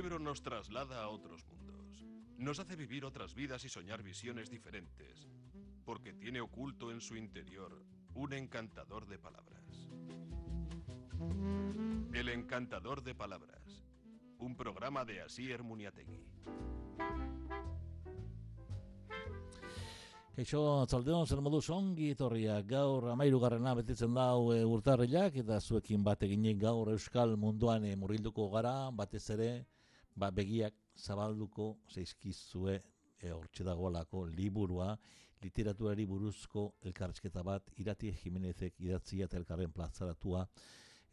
libro nos traslada a otros mundos. Nos hace vivir otras vidas y soñar visiones diferentes, porque tiene oculto en su interior un encantador de palabras. El encantador de palabras. Un programa de Asier Muniategui. Kaixo, atzaldeon, zer modu ongi etorria gaur amairugarrena betetzen dau e, urtarrilak eta zuekin bat eginek gaur euskal munduan e, murrilduko gara, batez ere, ba, begiak zabalduko zeizkizue e, hortxe dagoelako liburua, literaturari buruzko elkarrizketa bat, irati Jimenezek idatzia eta elkarren plazaratua,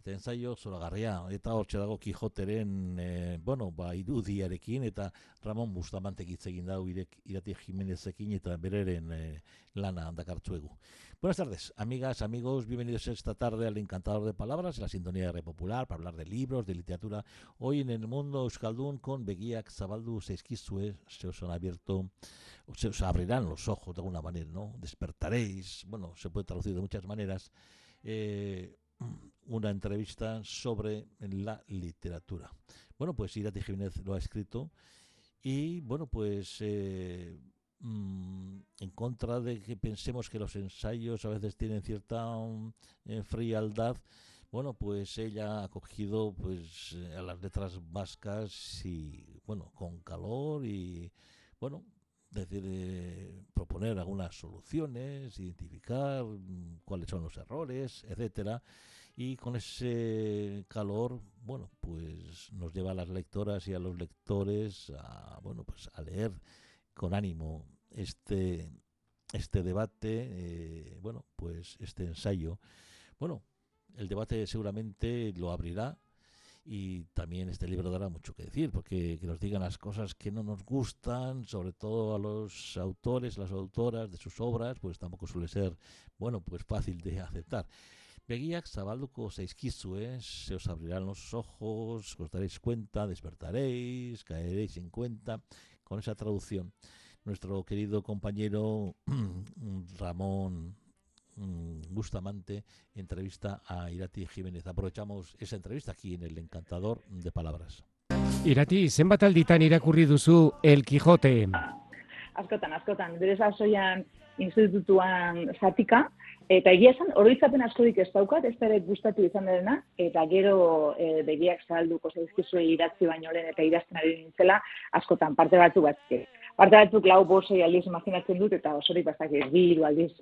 eta ensaio zoragarria, eta hortxe dago Kijoteren, e, bueno, ba, irudiarekin, eta Ramon Bustamantek hitz egin dago irek, irati Jimenezekin eta bereren e, lana handakartzuegu. Buenas tardes, amigas, amigos, bienvenidos esta tarde al Encantador de Palabras, la sintonía de Red Popular, para hablar de libros, de literatura. Hoy en el mundo Euskaldun con Beguiak Zabaldu Seizkizue, se os han abierto, se os abrirán los ojos de alguna manera, ¿no? Despertaréis, bueno, se puede traducir de muchas maneras. Eh, una entrevista sobre la literatura. Bueno, pues Irati Jiménez lo ha escrito y bueno, pues eh, mm, en contra de que pensemos que los ensayos a veces tienen cierta um, eh, frialdad, bueno, pues ella ha cogido pues eh, a las letras vascas y bueno, con calor y bueno, decir, eh, proponer algunas soluciones, identificar mm, cuáles son los errores, etcétera. Y con ese calor, bueno, pues nos lleva a las lectoras y a los lectores a, bueno, pues a leer con ánimo este, este debate, eh, bueno, pues este ensayo. Bueno, el debate seguramente lo abrirá y también este libro dará mucho que decir, porque que nos digan las cosas que no nos gustan, sobre todo a los autores, las autoras de sus obras, pues tampoco suele ser, bueno, pues fácil de aceptar. Begiak zabalduko zaizkizue, se os abrirán los ojos, os daréis cuenta, despertaréis, caeréis en cuenta, con esa traducción. Nuestro querido compañero Ramón mm, Bustamante entrevista a Irati Jiménez. Aprovechamos esa entrevista aquí en el Encantador de Palabras. Irati, zenbat alditan irakurri duzu El Quijote? askotan, askotan, bere sasoian institutuan zatika, eta egia esan, oroitzapen askorik ez daukat, ez ere gustatu izan dena, eta gero e, begiak zahalduko zaizkizue idatzi baino lehen eta idazten ari nintzela, askotan, parte batzuk batzuk. Parte batzuk lau bosei aldiz imaginatzen dut, eta osorik bastak biru aldiz.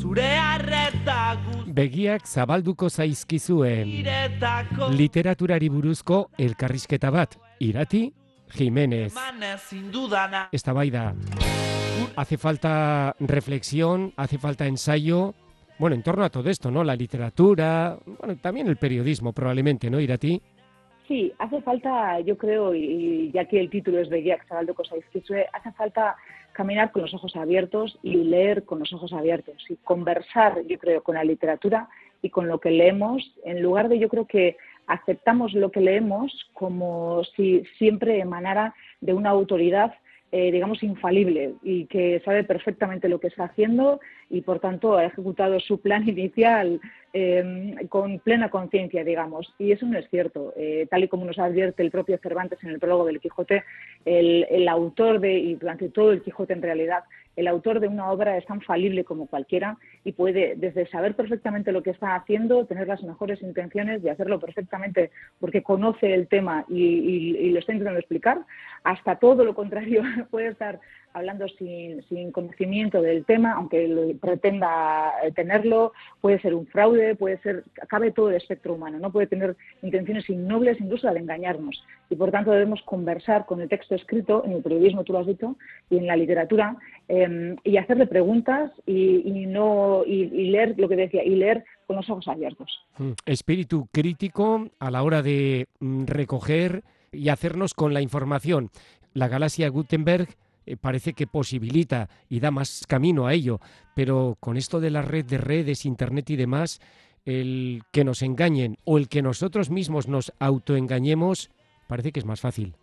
Zure arreta Begiak zabalduko zaizkizuen literaturari buruzko elkarrizketa bat. Irati, Jiménez. Esta baida. Hace falta reflexión, hace falta ensayo. Bueno, en torno a todo esto, ¿no? La literatura, bueno, también el periodismo probablemente, ¿no, Irati? Sí, hace falta, yo creo, y, ya que el título es Begiak zabalduko zaizkizue, hace falta caminar con los ojos abiertos y leer con los ojos abiertos y conversar, yo creo, con la literatura y con lo que leemos, en lugar de, yo creo que aceptamos lo que leemos como si siempre emanara de una autoridad, eh, digamos, infalible y que sabe perfectamente lo que está haciendo y, por tanto, ha ejecutado su plan inicial eh, con plena conciencia, digamos. Y eso no es cierto. Eh, tal y como nos advierte el propio Cervantes en el prólogo del Quijote, el, el autor de, y durante todo el Quijote en realidad, el autor de una obra es tan falible como cualquiera y puede, desde saber perfectamente lo que está haciendo, tener las mejores intenciones de hacerlo perfectamente porque conoce el tema y- y lo está intentando explicar, hasta todo lo contrario, puede estar hablando sin, sin conocimiento del tema, aunque pretenda eh, tenerlo, puede ser un fraude, puede ser, cabe todo el espectro humano, no puede tener intenciones innobles, incluso de engañarnos. Y por tanto debemos conversar con el texto escrito, en el periodismo tú lo has dicho, y en la literatura, eh, y hacerle preguntas y, y no y, y leer lo que decía, y leer con los ojos abiertos. Mm, Espíritu crítico a la hora de mm, recoger y hacernos con la información. La galaxia Gutenberg eh, parece que posibilita y da más camino a ello, pero con esto de la red de redes, internet y demás, el que nos engañen o el que nosotros mismos nos autoengañemos parece que es más fácil.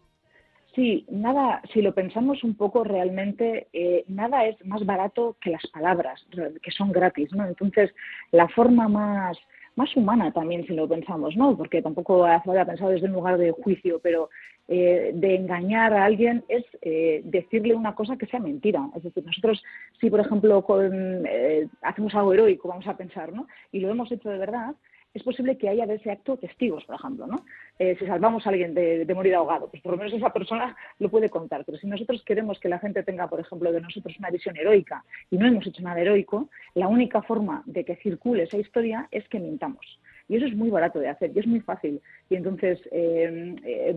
Sí, nada, si lo pensamos un poco realmente, eh, nada es más barato que las palabras, que son gratis, ¿no? Entonces, la forma más, más humana también si lo pensamos, ¿no? Porque tampoco falta pensar desde un lugar de juicio, pero eh, de engañar a alguien es eh, decirle una cosa que sea mentira. Es decir, nosotros si por ejemplo eh, hacemos algo heroico, vamos a pensar, ¿no? Y lo hemos hecho de verdad, es posible que haya de ese acto testigos, por ejemplo, ¿no? Si salvamos a alguien de, morir ahogado, pues por lo menos esa persona lo puede contar. Pero si nosotros queremos que la gente tenga, por ejemplo, de nosotros una visión heroica y no hemos hecho nada heroico, la única forma de que circule esa historia es que mintamos. Y eso es muy barato de hacer y es muy fácil. Y entonces, eh, eh,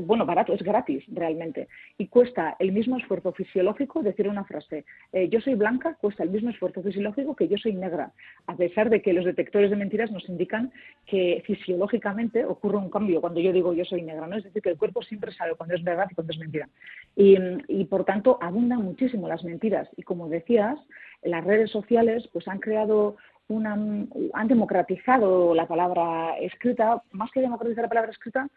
bueno, barato, es gratis realmente. Y cuesta el mismo esfuerzo fisiológico decir una frase. Eh, yo soy blanca, cuesta el mismo esfuerzo fisiológico que yo soy negra, a pesar de que los detectores de mentiras nos indican que fisiológicamente ocurre un cambio cuando yo digo yo soy negra. ¿no? Es decir, que el cuerpo siempre sabe cuando es verdad y cuando es mentira. Y, y por tanto, abundan muchísimo las mentiras. Y como decías, las redes sociales pues han creado han democratizado la palabra escrita, más que democratizar la palabra escrita,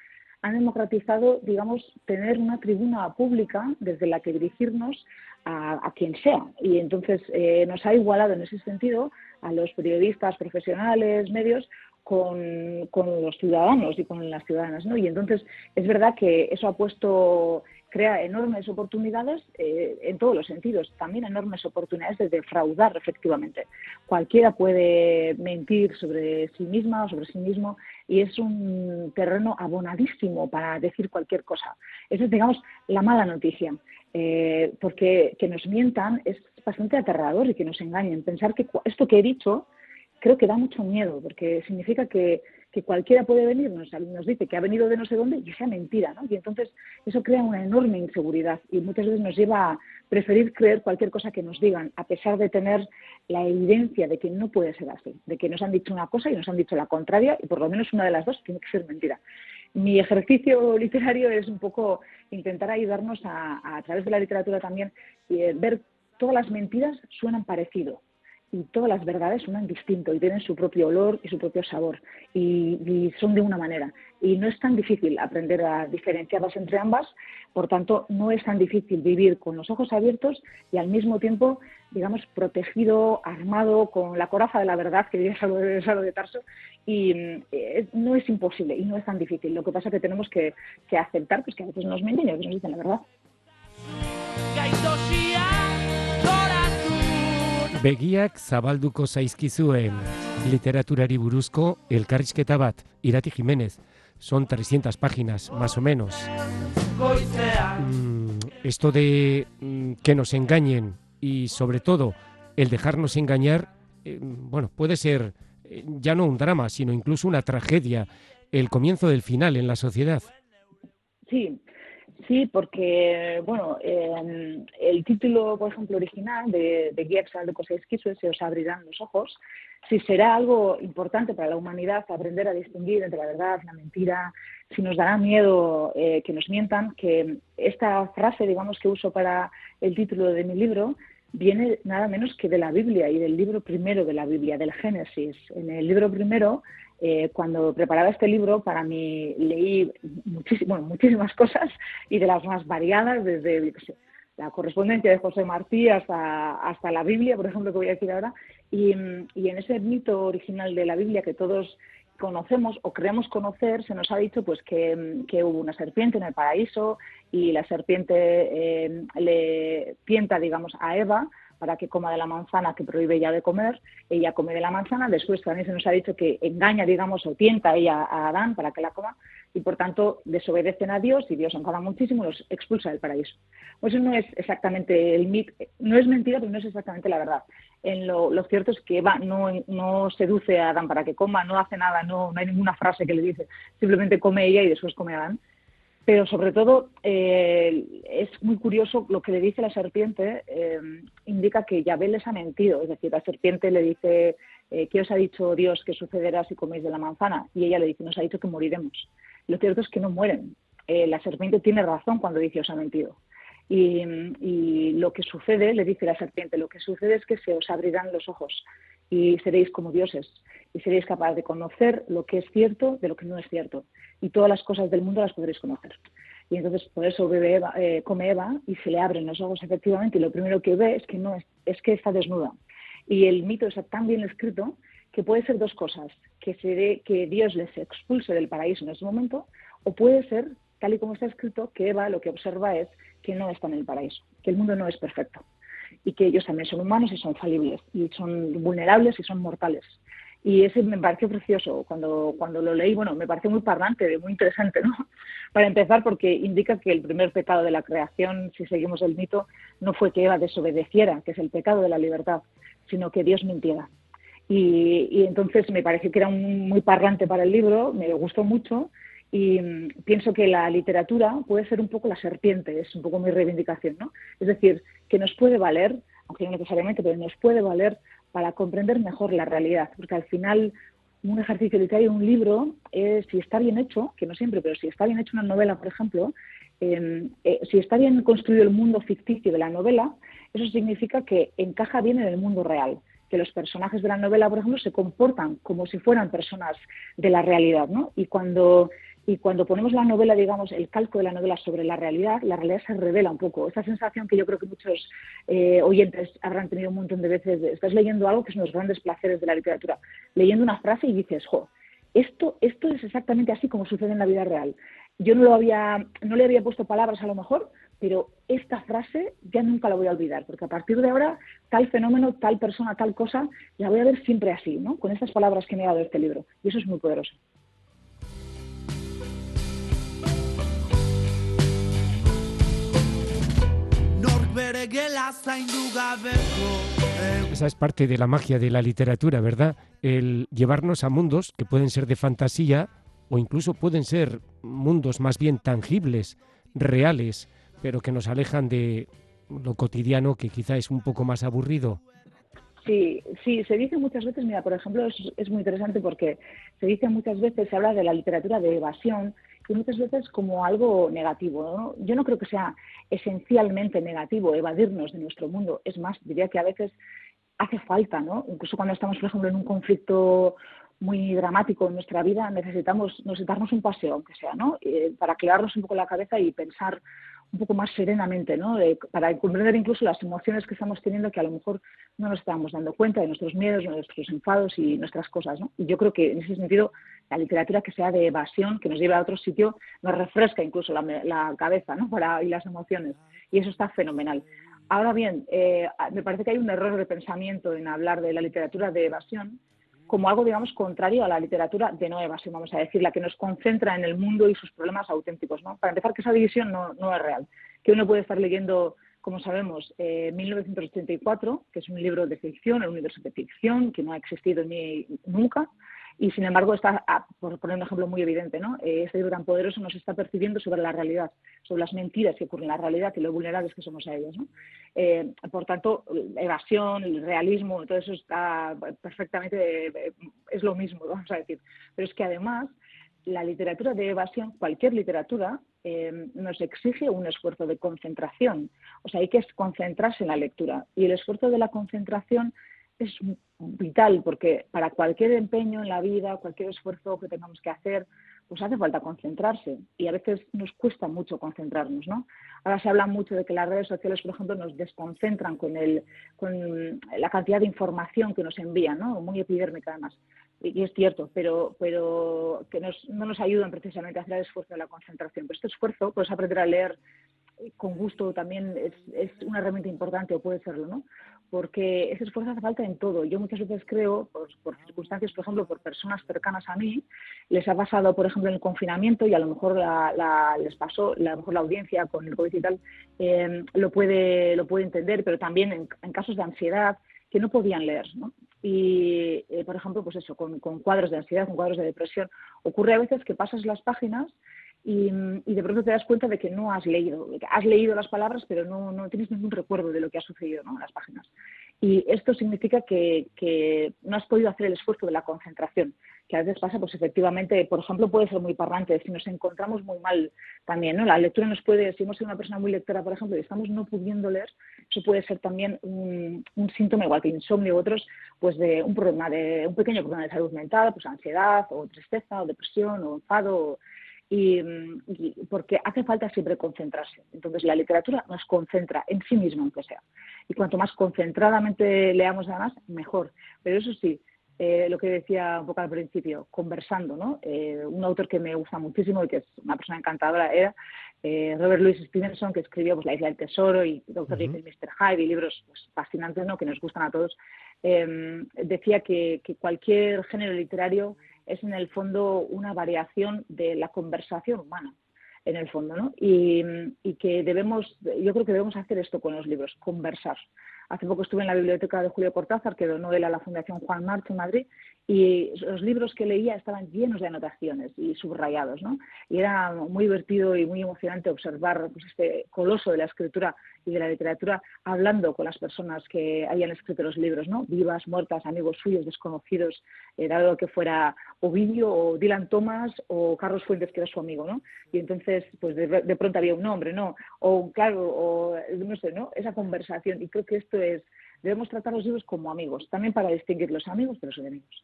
han democratizado, digamos, tener una tribuna pública desde la que dirigirnos a, quien sea. Y entonces eh, nos ha igualado en ese sentido a los periodistas profesionales, medios, con, con, los ciudadanos y con las ciudadanas. ¿no? Y entonces es verdad que eso ha puesto crea enormes oportunidades eh, en todos los sentidos, también enormes oportunidades de defraudar efectivamente. Cualquiera puede mentir sobre sí misma o sobre sí mismo y es un terreno abonadísimo para decir cualquier cosa. Esa es, digamos, la mala noticia, eh, porque que nos mientan es bastante aterrador y que nos engañen. Pensar que esto que he dicho creo que da mucho miedo, porque significa que que cualquiera puede venir, nos, nos dice que ha venido de no sé dónde y sea mentira, ¿no? Y entonces eso crea una enorme inseguridad y muchas veces nos lleva a preferir creer cualquier cosa que nos digan, a pesar de tener la evidencia de que no puede ser así, de que nos han dicho una cosa y nos han dicho la contraria y por lo menos una de las dos tiene que ser mentira. Mi ejercicio literario es un poco intentar ayudarnos a, a través de la literatura también y eh, ver todas las mentiras suenan parecido, y todas las verdades suenan distinto y tienen su propio olor y su propio sabor y, son de una manera. Y no es tan difícil aprender a diferenciarlas entre ambas, por tanto, no es tan difícil vivir con los ojos abiertos y al mismo tiempo, digamos, protegido, armado con la coraza de la verdad, que diría algo de, Tarso, y eh, no es imposible y no es tan difícil. Lo que pasa es que tenemos que, aceptar pues, que a veces nos mienten y a veces nos dicen la verdad. Begiak zabalduko zaizkizuen literaturari buruzko elkarrizketa bat, Irati Jiménez. Son 300 páginas, más o menos. Mm, esto de mm, que nos engañen y sobre todo el dejarnos engañar, eh, bueno, puede ser eh, ya no un drama, sino incluso una tragedia, el comienzo del final en la sociedad. Sí, Sí, porque, bueno, el título, por ejemplo, original de, de Guía de Cosas se os abrirán los ojos, si será algo importante para la humanidad aprender a distinguir entre la verdad y la mentira, si nos dará miedo eh, que nos mientan, que esta frase, digamos, que uso para el título de mi libro, viene nada menos que de la Biblia y del libro primero de la Biblia, del Génesis. En el libro primero eh, cuando preparaba este libro, para mí leí muchísimas cosas y de las más variadas, desde la correspondencia de José Martí hasta, hasta la Biblia, por ejemplo, que voy a decir ahora. Y, y en ese mito original de la Biblia que todos conocemos o creemos conocer, se nos ha dicho pues que, que, hubo una serpiente en el paraíso y la serpiente eh, le tienta, digamos, a Eva para que coma de la manzana que prohíbe ella de comer, ella come de la manzana, después también se nos ha dicho que engaña, digamos, o tienta ella a Adán para que la coma, y por tanto desobedecen a Dios y Dios enfada muchísimo y los expulsa del paraíso. Pues eso no es exactamente el mito, no es mentira, pero no es exactamente la verdad. En lo, cierto es que Eva no, no seduce a Adán para que coma, no hace nada, no, no hay ninguna frase que le dice, simplemente come ella y después come Adán pero sobre todo eh, es muy curioso lo que le dice la serpiente, eh, indica que Yahvé les ha mentido, es decir, la serpiente le dice, eh, ¿qué os ha dicho Dios que sucederá si coméis de la manzana? Y ella le dice, nos ha dicho que moriremos. Lo cierto es que no mueren. la serpiente tiene razón cuando dice os ha mentido. Y, lo que sucede, le dice la serpiente, lo que sucede es que se os abrirán los ojos y seréis como dioses y seréis capaces de conocer lo que es cierto de lo que no es cierto y todas las cosas del mundo las podréis conocer. Y entonces por eso bebe eh, come Eva y se le abren los ojos efectivamente y lo primero que ve es que no es, es que está desnuda. Y el mito está tan bien escrito que puede ser dos cosas, que, se que Dios les expulse del paraíso en ese momento, o puede ser, tal y como está escrito, que Eva lo que observa es que no está en el paraíso, que el mundo no es perfecto y que ellos también son humanos y son falibles y son vulnerables y son mortales. Y ese me pareció precioso cuando, cuando lo leí, bueno, me pareció muy parlante, muy interesante, ¿no? Para empezar, porque indica que el primer pecado de la creación, si seguimos el mito, no fue que Eva desobedeciera, que es el pecado de la libertad, sino que Dios mintiera. Y, entonces me pareció que era muy parlante para el libro, me gustó mucho y mm, pienso que la literatura puede ser un poco la serpiente, es un poco mi reivindicación, ¿no? Es decir, que nos puede valer, aunque no necesariamente, pero nos puede valer para comprender mejor la realidad, porque al final un ejercicio literario, un libro, si está bien hecho, que no siempre, pero si está bien hecho una novela, por ejemplo, em, eh, si está bien construido el mundo ficticio de la novela, eso significa que encaja bien en el mundo real que los personajes de la novela, por ejemplo, se comportan como si fueran personas de la realidad, ¿no? Y cuando y cuando ponemos la novela, digamos, el calco de la novela sobre la realidad, la realidad se revela un poco. Esa sensación que yo creo que muchos eh, oyentes habrán tenido un montón de veces, estás leyendo algo que es uno de los grandes placeres de la literatura, leyendo una frase y dices, jo, esto, esto es exactamente así como sucede en la vida real. Yo no, lo había, no le había puesto palabras a lo mejor, pero esta frase ya nunca la voy a olvidar, porque a partir de ahora tal fenómeno, tal persona, tal cosa, la voy a ver siempre así, ¿no? Con estas palabras que me ha dado este libro. Y eso es muy poderoso. Esa es parte de la magia de la literatura, ¿verdad? El llevarnos a mundos que pueden ser de fantasía o incluso pueden ser mundos más bien tangibles, reales, pero que nos alejan de lo cotidiano que quizá es un poco más aburrido. Sí, sí, se dice muchas veces, mira, por ejemplo, es, es, muy interesante porque se dice muchas veces, se habla de la literatura de evasión, y muchas veces como algo negativo. ¿no? Yo no creo que sea esencialmente negativo evadirnos de nuestro mundo. Es más, diría que a veces hace falta, ¿no? Incluso cuando estamos, por ejemplo, en un conflicto muy dramático en nuestra vida, necesitamos, necesitamos un paseo, aunque sea, ¿no? Eh, para aclararnos un poco la cabeza y pensar un poco más serenamente, ¿no? para comprender incluso las emociones que estamos teniendo que a lo mejor no nos estamos dando cuenta de nuestros miedos, nuestros enfados y nuestras cosas, ¿no? Y yo creo que en ese sentido la literatura que sea de evasión, que nos lleve a otro sitio, nos refresca incluso la, cabeza, ¿no? Para, y las emociones. Y eso está fenomenal. Ahora bien, eh, me parece que hay un error de pensamiento en hablar de la literatura de evasión como algo, digamos, contrario a la literatura de no evasión, vamos a decir, la que nos concentra en el mundo y sus problemas auténticos. Para empezar, que esa división no, es real, que uno puede estar leyendo, como sabemos, eh, 1984, que es un libro de ficción, el universo de ficción, que no ha existido ni nunca, y sin embargo, está, ah, por poner un ejemplo muy evidente, ¿no? Eh, este libro tan poderoso nos está percibiendo sobre la realidad, sobre las mentiras que ocurren en la realidad y lo vulnerables que somos a ellas. ¿no? Eh, por tanto, evasión, el realismo, todo eso está perfectamente, eh, es lo mismo, vamos a decir. Pero es que además, la literatura de evasión, cualquier literatura, nos exige un esfuerzo de concentración. O sea, hay que concentrarse en la lectura. Y el esfuerzo de la concentración es vital porque para cualquier empeño en la vida, cualquier esfuerzo que tengamos que hacer, pues hace falta concentrarse y a veces nos cuesta mucho concentrarnos, ¿no? Ahora se habla mucho de que las redes sociales, por ejemplo, nos desconcentran con, el, con la cantidad de información que nos envían, ¿no? Muy epidérmica además. Y es cierto, pero, pero que nos, no nos ayudan precisamente a hacer el esfuerzo de la concentración. Pero este esfuerzo, puedes aprender a leer con gusto también es, es, una herramienta importante o puede serlo, ¿no? Porque ese esfuerzo hace falta en todo. Yo muchas veces creo, por, por, circunstancias, por ejemplo, por personas cercanas a mí, les ha pasado, por ejemplo, en el confinamiento y a lo mejor la, les pasó, a lo mejor la audiencia con el COVID y tal, eh, lo, puede, lo puede entender, pero también en, casos de ansiedad que no podían leer. Y, eh, por ejemplo, pues eso, con, con cuadros de ansiedad, con cuadros de depresión, ocurre a veces que pasas las páginas y, de pronto te das cuenta de que no has leído, has leído las palabras, pero no, no tienes ningún recuerdo de lo que ha sucedido ¿no? en las páginas. Y esto significa que, que, no has podido hacer el esfuerzo de la concentración, que a veces pasa, pues efectivamente, por ejemplo, puede ser muy parlante, si nos encontramos muy mal también, ¿no? La lectura nos puede, si hemos sido una persona muy lectora, por ejemplo, y estamos no pudiendo leer, eso puede ser también un, un síntoma, igual que insomnio u otros, pues de un problema, de un pequeño problema de salud mental, pues ansiedad, o tristeza, o depresión, o enfado, o, y, porque hace falta siempre concentrarse. Entonces la literatura nos concentra en sí misma, aunque sea. Y cuanto más concentradamente leamos además, mejor. Pero eso sí, eh, lo que decía un poco al principio, conversando, ¿no? Eh, un autor que me gusta muchísimo y que es una persona encantadora era eh, Robert Louis Stevenson, que escribió pues, La isla del tesoro y Doctor uh -huh. Mr. Hyde y libros pues, fascinantes, ¿no? Que nos gustan a todos. Em, decía que, que cualquier género literario es en el fondo una variación de la conversación humana en el fondo, ¿no? Y, que debemos, yo creo que debemos hacer esto con los libros, conversar. Hace poco estuve en la biblioteca de Julio Cortázar, que donó él a la Fundación Juan March en Madrid, y los libros que leía estaban llenos de anotaciones y subrayados, ¿no? Y era muy divertido y muy emocionante observar pues, este coloso de la escritura y de la literatura hablando con las personas que habían escrito los libros, ¿no? Vivas, muertas, amigos suyos, desconocidos, eh, dado que fuera Ovidio o Dylan Thomas o Carlos Fuentes, que era su amigo, ¿no? Y entonces, pues de, de pronto había un nombre, ¿no? O claro, o no sé, ¿no? Esa conversación. Y creo que esto es debemos tratar los libros como amigos, también para distinguir los amigos de los enemigos.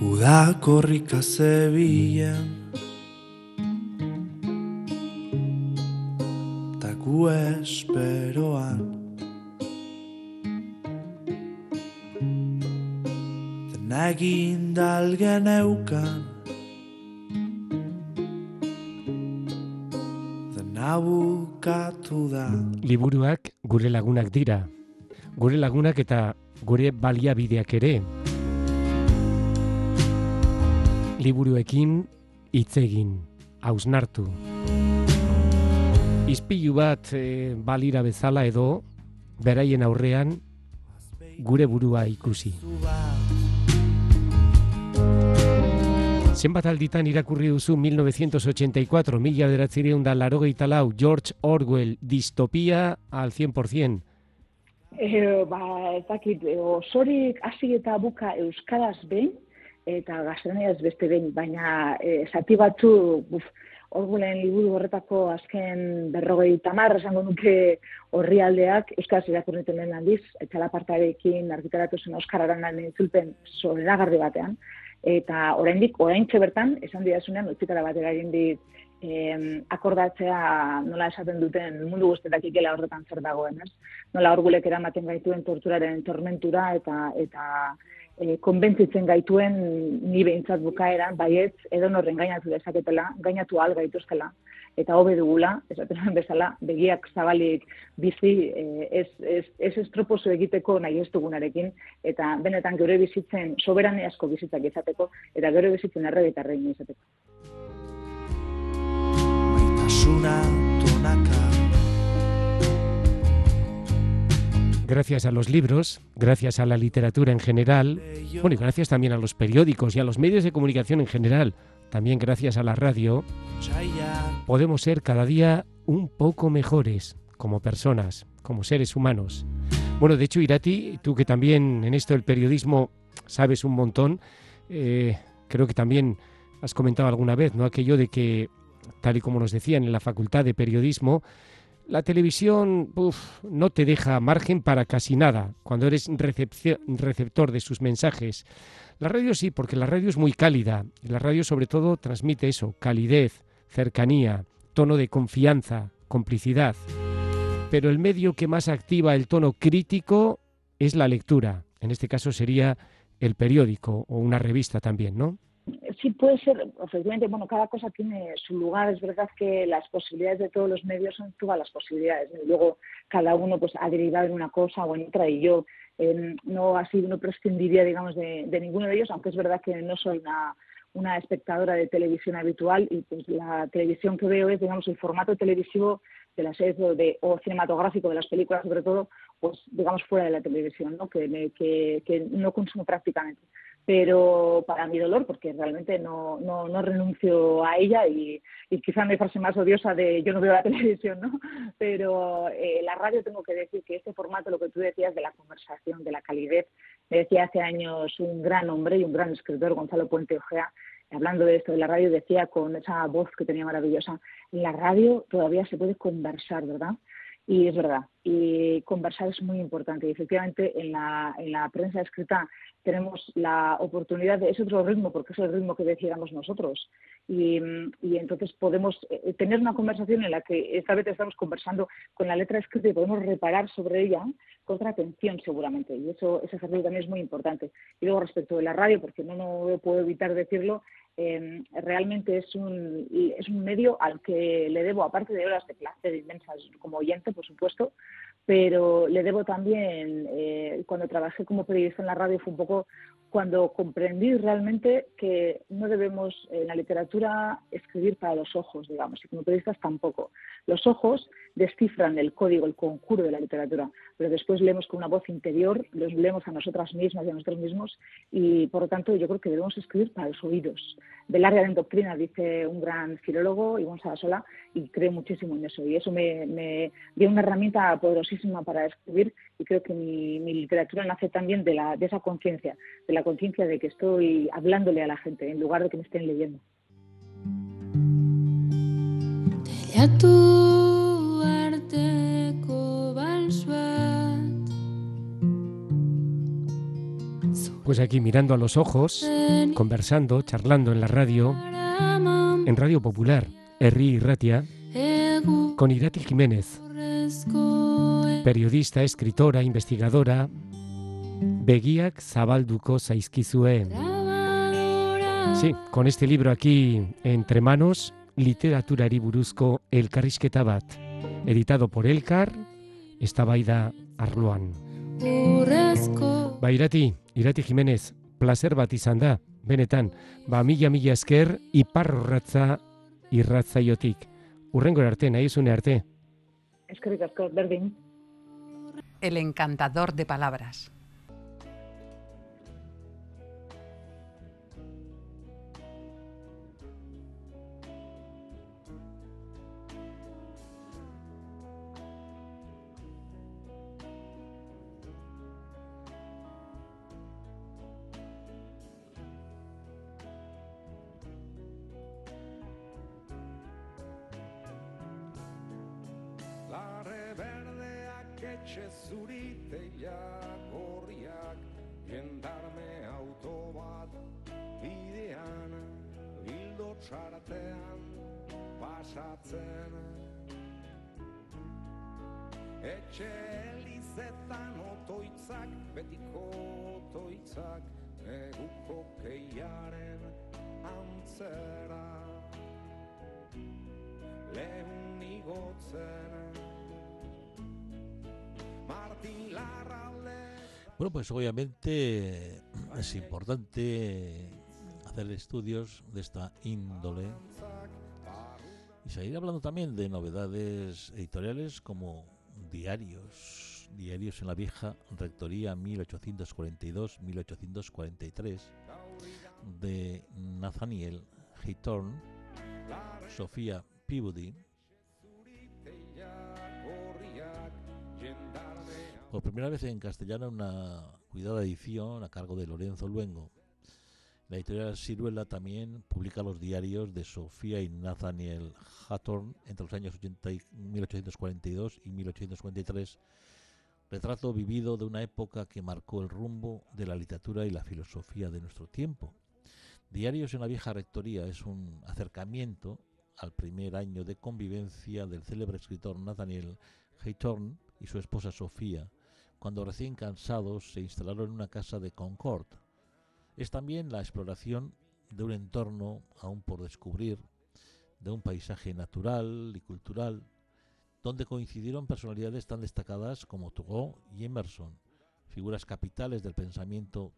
Udakorrika zebilen Ta gu esperoan Dena egin dalgen eukan Bukatu da Liburuak gure lagunak dira. Gure lagunak eta gure baliabideak ere. Liburuekin hitz egin, hausnartu. Izpilu bat e, balira bezala edo beraien aurrean gure burua ikusi. Zenbat alditan irakurri duzu 1984, mila beratzireun da larogeita lau, George Orwell, distopia al 100%. Eh, ba, ez dakit, osorik hasi eta buka euskaraz behin, eta gaztelaniaz beste behin, baina e, zati batzu, buf, Orwellen liburu horretako azken berrogei tamar, esango nuke horri aldeak, euskaraz irakurriten lehen aldiz, etxalapartarekin argitaratu zen Oskararen alden itzulpen zoreragarri batean, eta oraindik oraintxe bertan esan didasunean utzikara batera egin dit eh, akordatzea nola esaten duten mundu guztetak ikela horretan zer dagoen, ez? Nola orgulek eramaten gaituen torturaren tormentura eta eta e, konbentzitzen gaituen ni behintzat bukaeran, baietz, edo norren gainatu dezaketela, gainatu al gaituzkela, eta hobe dugula, esaten bezala, begiak zabalik bizi, e, ez, ez, ez estroposo egiteko nahi ez dugunarekin, eta benetan gure bizitzen, soberane asko bizitzak izateko, eta gure bizitzen erregitarrein izateko. Maitasuna tonaka. Gracias a los libros, gracias a la literatura en general, bueno, y gracias también a los periódicos y a los medios de comunicación en general, también gracias a la radio, podemos ser cada día un poco mejores como personas, como seres humanos. Bueno, de hecho, Irati, tú que también en esto del periodismo sabes un montón, eh, creo que también has comentado alguna vez, ¿no? Aquello de que, tal y como nos decían en la Facultad de Periodismo, la televisión no te deja margen para casi nada cuando eres receptor de sus mensajes. La radio sí, porque la radio es muy cálida. La radio sobre todo transmite eso, calidez, cercanía, tono de confianza, complicidad. Pero el medio que más activa el tono crítico es la lectura. En este caso sería el periódico o una revista también, ¿no? Sí puede ser, efectivamente, bueno, cada cosa tiene su lugar. Es verdad que las posibilidades de todos los medios son todas las posibilidades. Y luego cada uno pues ha derivado en una cosa o en otra y yo eh, no sido, no prescindiría, digamos, de, ninguno de ellos, aunque es verdad que no soy una, espectadora de televisión habitual y pues la televisión que veo es, digamos, el formato televisivo de las series o cinematográfico de las películas, sobre todo, pues digamos fuera de la televisión, ¿no? Que, que, que no consumo prácticamente pero para mi dolor, porque realmente no, no, no renuncio a ella y, y, quizá mi frase más odiosa de yo no veo la televisión, ¿no? Pero eh, la radio tengo que decir que este formato, lo que tú decías de la conversación, de la calidez, me decía hace años un gran hombre y un gran escritor, Gonzalo Puente Ojea, hablando de esto de la radio, decía con esa voz que tenía maravillosa, la radio todavía se puede conversar, ¿verdad? Y es verdad, y conversar es muy importante. Y efectivamente, en la, en la prensa escrita tenemos la oportunidad de, es otro ritmo, porque es el ritmo que decidiéramos nosotros. Y, y entonces podemos eh, tener una conversación en la que esta vez estamos conversando con la letra escrita y podemos reparar sobre ella con otra atención seguramente. Y eso, ese ejercicio también es muy importante. Y luego respecto de la radio, porque no, no puedo evitar decirlo, eh, realmente es un, es un medio al que le debo, aparte de horas de placer inmensas como oyente, por supuesto, pero le debo también, eh, cuando trabajé como periodista en la radio, fue un poco cuando comprendí realmente que no debemos en la literatura escribir para los ojos, digamos, y como periodistas tampoco. Los ojos descifran el código, el conjuro de la literatura, pero después leemos con una voz interior, los leemos a nosotras mismas y a nosotros mismos, y por lo tanto yo creo que debemos escribir para los oídos. De doctrina, dice un gran filólogo, Ivonne Sadasola, y creo muchísimo en eso, y eso me dio una herramienta poderosísima para escribir, y creo que mi, mi literatura nace también de, la, de esa conciencia, de la conciencia de que estoy hablándole a la gente, en lugar de que me estén leyendo. Pues aquí mirando a los ojos, conversando, charlando en la radio, en Radio Popular, Herri Irratia, con Irati Jiménez, periodista, escritora, investigadora, begiak zabalduko zaizkizue. Sí, con este libro aquí entre manos, literaturari buruzko elkarrizketa bat, editado por Elkar, eztabaida arloan. urrezko Ba, irati, irati Jimenez, placer bat izan da, benetan, ba, mila mila esker, iparrorratza irratzaiotik. Urrengo arte, nahi zune arte. Eskerrik asko, berdin. El encantador de palabras. Bueno, pues obviamente es importante hacer estudios de esta índole y seguir hablando también de novedades editoriales como diarios, diarios en la vieja rectoría 1842-1843 de Nathaniel Haythorne, Sofía Peabody, por primera vez en castellano una cuidada edición a cargo de Lorenzo Luengo. La editorial Ciruela también publica los diarios de Sofía y Nathaniel Hawthorne entre los años 80 y 1842 y 1843, retrato vivido de una época que marcó el rumbo de la literatura y la filosofía de nuestro tiempo. Diarios en la vieja rectoría es un acercamiento al primer año de convivencia del célebre escritor Nathaniel Hawthorne y su esposa Sofía, cuando recién cansados se instalaron en una casa de Concord. Es también la exploración de un entorno aún por descubrir, de un paisaje natural y cultural, donde coincidieron personalidades tan destacadas como Thoreau y Emerson, figuras capitales del pensamiento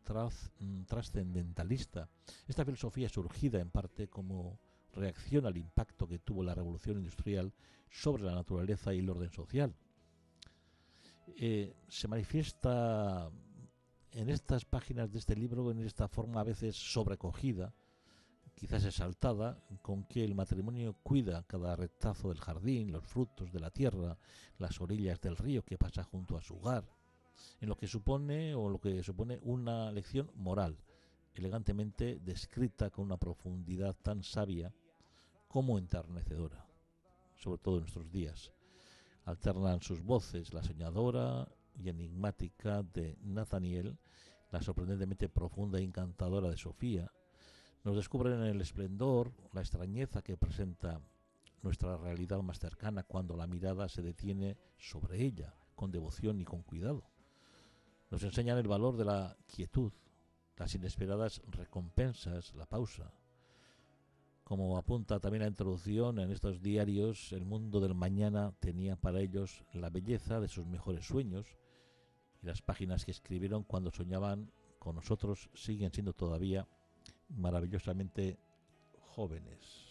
mm, trascendentalista. Esta filosofía surgida en parte como reacción al impacto que tuvo la revolución industrial sobre la naturaleza y el orden social. Eh, se manifiesta en estas páginas de este libro en esta forma a veces sobrecogida, quizás exaltada, con que el matrimonio cuida cada retazo del jardín, los frutos de la tierra, las orillas del río que pasa junto a su hogar, en lo que supone o lo que supone una lección moral, elegantemente descrita con una profundidad tan sabia como enternecedora, sobre todo en nuestros días. Alternan sus voces, la soñadora y enigmática de Nathaniel, la sorprendentemente profunda e encantadora de Sofía. Nos descubren en el esplendor, la extrañeza que presenta nuestra realidad más cercana cuando la mirada se detiene sobre ella, con devoción y con cuidado. Nos enseñan el valor de la quietud, las inesperadas recompensas, la pausa. Como apunta también la introducción en estos diarios, el mundo del mañana tenía para ellos la belleza de sus mejores sueños y las páginas que escribieron cuando soñaban con nosotros siguen siendo todavía maravillosamente jóvenes.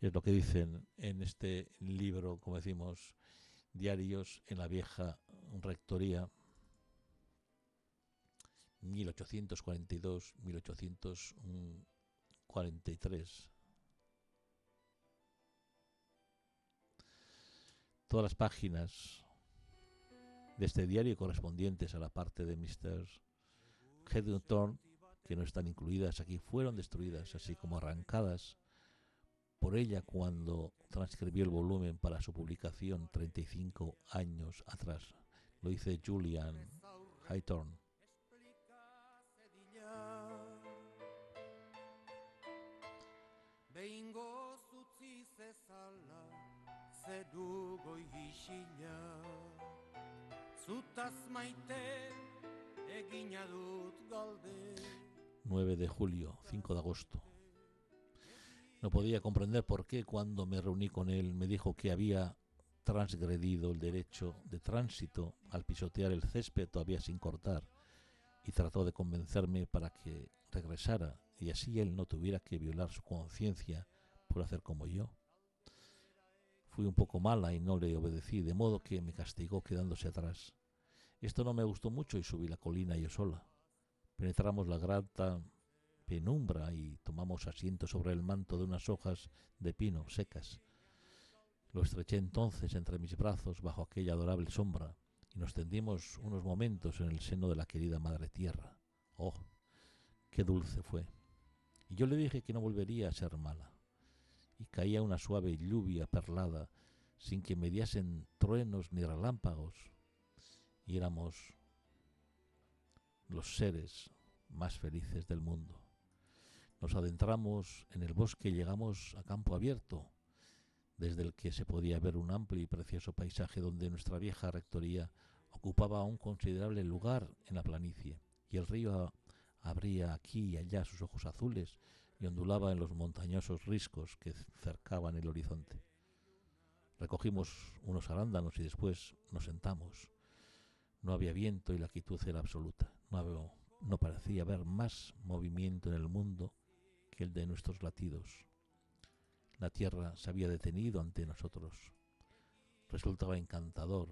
Es lo que dicen en este libro, como decimos, Diarios en la vieja rectoría 1842-1843. Todas las páginas de este diario correspondientes a la parte de Mr. Headington, que no están incluidas aquí, fueron destruidas, así como arrancadas por ella cuando transcribió el volumen para su publicación 35 años atrás. Lo dice Julian isila. Zutaz maite, egina dut galde. 9 de julio, 5 de agosto. No podía comprender por qué cuando me reuní con él me dijo que había transgredido el derecho de tránsito al pisotear el césped todavía sin cortar y trató de convencerme para que regresara y así él no tuviera que violar su conciencia por hacer como yo. Fui un poco mala y no le obedecí, de modo que me castigó quedándose atrás. Esto no me gustó mucho y subí la colina yo sola. Penetramos la grata penumbra y tomamos asiento sobre el manto de unas hojas de pino secas. Lo estreché entonces entre mis brazos bajo aquella adorable sombra y nos tendimos unos momentos en el seno de la querida Madre Tierra. Oh, qué dulce fue. Y yo le dije que no volvería a ser mala. Caía una suave lluvia perlada sin que mediasen truenos ni relámpagos. Y éramos los seres más felices del mundo. Nos adentramos en el bosque y llegamos a campo abierto, desde el que se podía ver un amplio y precioso paisaje donde nuestra vieja rectoría ocupaba un considerable lugar en la planicie, y el río abría aquí y allá sus ojos azules y ondulaba en los montañosos riscos que cercaban el horizonte. Recogimos unos arándanos y después nos sentamos. No había viento y la quietud era absoluta. No, había, no parecía haber más movimiento en el mundo que el de nuestros latidos. La tierra se había detenido ante nosotros. Resultaba encantador,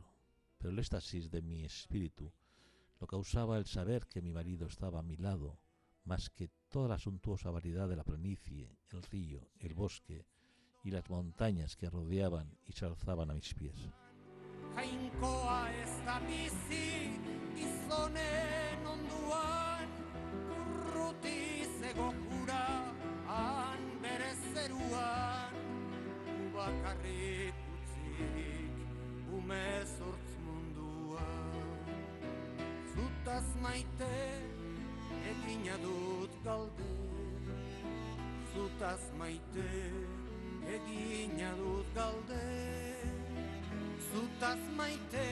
pero el éxtasis de mi espíritu lo causaba el saber que mi marido estaba a mi lado, más que toda la suntuosa variedad de la planicie, el río, el bosque y las montañas que rodeaban y se alzaban a mis pies. Zutaz maite, egina dut galde, zutaz maite, egina dut galde. Zutaz maite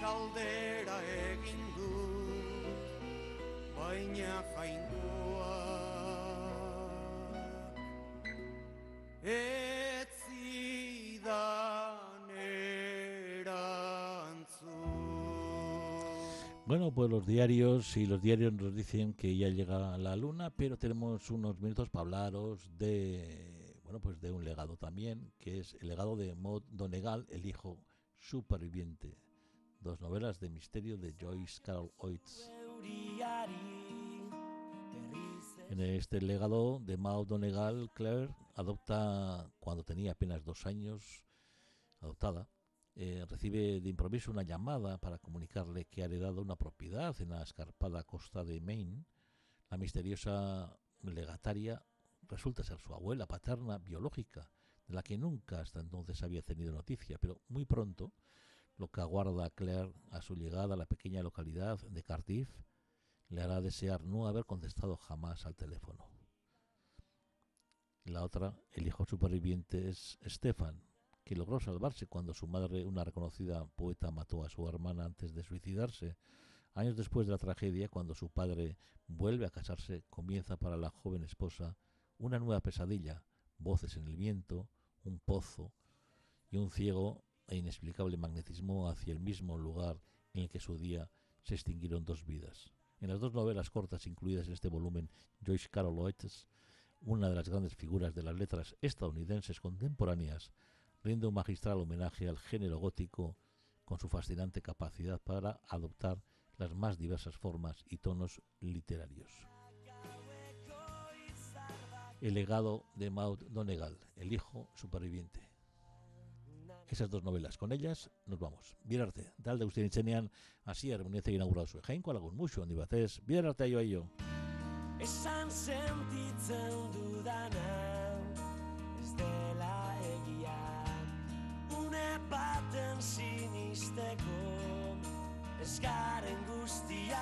galdera egin dut, baina jainkoak Bueno, pues los diarios y los diarios nos dicen que ya llega la luna, pero tenemos unos minutos para hablaros de bueno, pues de un legado también, que es el legado de Maud Donegal, el hijo superviviente. Dos novelas de misterio de Joyce Carol Oates. En este legado de Maud Donegal, Claire adopta cuando tenía apenas dos años, adoptada, eh, recibe de improviso una llamada para comunicarle que ha heredado una propiedad en la escarpada costa de Maine. La misteriosa legataria resulta ser su abuela paterna biológica, de la que nunca hasta entonces había tenido noticia, pero muy pronto lo que aguarda Claire a su llegada a la pequeña localidad de Cardiff le hará desear no haber contestado jamás al teléfono. La otra, el hijo superviviente, es Stefan, que logró salvarse cuando su madre, una reconocida poeta, mató a su hermana antes de suicidarse. Años después de la tragedia, cuando su padre vuelve a casarse, comienza para la joven esposa una nueva pesadilla, voces en el viento, un pozo y un ciego e inexplicable magnetismo hacia el mismo lugar en el que su día se extinguieron dos vidas. En las dos novelas cortas incluidas en este volumen, Joyce Carol Oates, una de las grandes figuras de las letras estadounidenses contemporáneas, rinde un magistral homenaje al género gótico con su fascinante capacidad para adoptar las más diversas formas y tonos literarios. El legado de Maud Donegal, el hijo superviviente. Esas dos novelas, con ellas nos vamos. Bien arte, talde guztien itzenean, hasier munetze inauguratu zuen. Jainko alagun musu handi batez, bien arte aio aio. Esan sentitzen dudana Garen gustia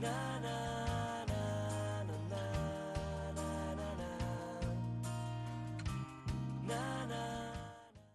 na na.